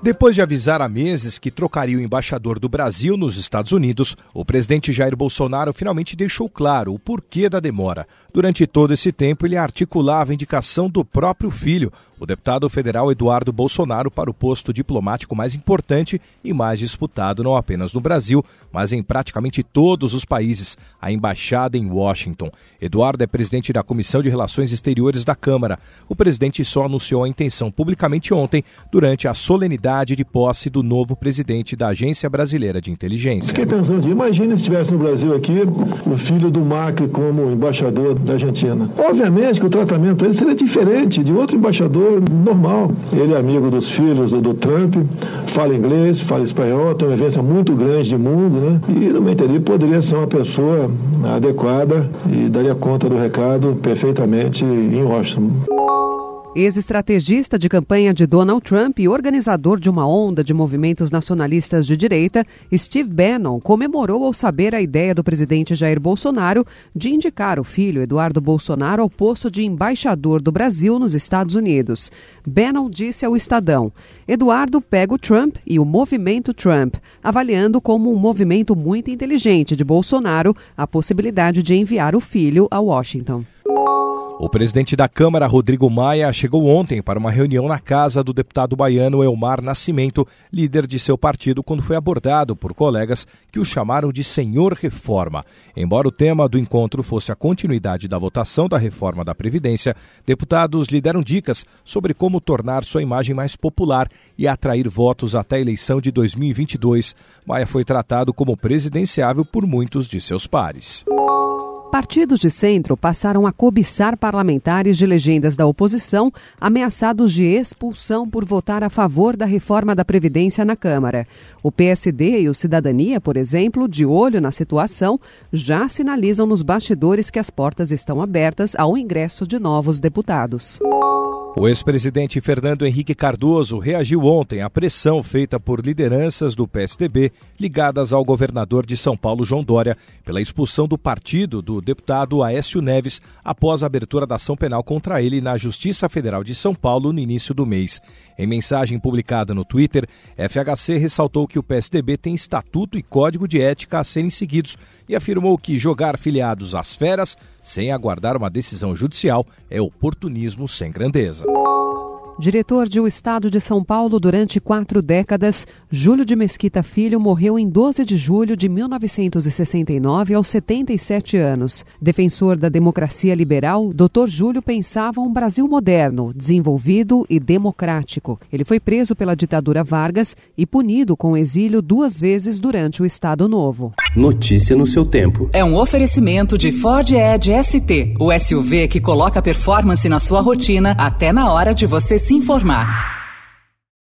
Depois de avisar há meses que trocaria o embaixador do Brasil nos Estados Unidos, o presidente Jair Bolsonaro finalmente deixou claro o porquê da demora. Durante todo esse tempo, ele articulava a indicação do próprio filho, o deputado federal Eduardo Bolsonaro, para o posto diplomático mais importante e mais disputado não apenas no Brasil, mas em praticamente todos os países, a embaixada em Washington. Eduardo é presidente da Comissão de Relações Exteriores da Câmara. O presidente só anunciou a intenção publicamente ontem, durante a solenidade de posse do novo presidente da Agência Brasileira de Inteligência. Fiquei pensando, imagine se estivesse no Brasil aqui o filho do Macri como embaixador da Argentina. Obviamente que o tratamento dele seria diferente de outro embaixador normal. Ele é amigo dos filhos do, do Trump, fala inglês, fala espanhol, tem uma vivência muito grande de mundo, né? E no meu entender poderia ser uma pessoa adequada e daria conta do recado perfeitamente em Washington. Ex-estrategista de campanha de Donald Trump e organizador de uma onda de movimentos nacionalistas de direita, Steve Bannon comemorou ao saber a ideia do presidente Jair Bolsonaro de indicar o filho Eduardo Bolsonaro ao posto de embaixador do Brasil nos Estados Unidos. Bannon disse ao Estadão: Eduardo pega o Trump e o movimento Trump, avaliando como um movimento muito inteligente de Bolsonaro a possibilidade de enviar o filho a Washington. O presidente da Câmara, Rodrigo Maia, chegou ontem para uma reunião na casa do deputado baiano Elmar Nascimento, líder de seu partido, quando foi abordado por colegas que o chamaram de Senhor Reforma. Embora o tema do encontro fosse a continuidade da votação da reforma da Previdência, deputados lhe deram dicas sobre como tornar sua imagem mais popular e atrair votos até a eleição de 2022. Maia foi tratado como presidenciável por muitos de seus pares. Partidos de centro passaram a cobiçar parlamentares de legendas da oposição ameaçados de expulsão por votar a favor da reforma da Previdência na Câmara. O PSD e o Cidadania, por exemplo, de olho na situação, já sinalizam nos bastidores que as portas estão abertas ao ingresso de novos deputados. O ex-presidente Fernando Henrique Cardoso reagiu ontem à pressão feita por lideranças do PSDB ligadas ao governador de São Paulo, João Dória, pela expulsão do partido do deputado Aécio Neves após a abertura da ação penal contra ele na Justiça Federal de São Paulo no início do mês. Em mensagem publicada no Twitter, FHC ressaltou que o PSDB tem estatuto e código de ética a serem seguidos e afirmou que jogar filiados às feras sem aguardar uma decisão judicial é oportunismo sem grandeza. doesn't. Diretor de O Estado de São Paulo durante quatro décadas, Júlio de Mesquita Filho morreu em 12 de julho de 1969, aos 77 anos. Defensor da democracia liberal, Dr. Júlio pensava um Brasil moderno, desenvolvido e democrático. Ele foi preso pela ditadura Vargas e punido com exílio duas vezes durante o Estado Novo. Notícia no seu tempo. É um oferecimento de Ford Edge ST, o SUV que coloca performance na sua rotina até na hora de você se informar.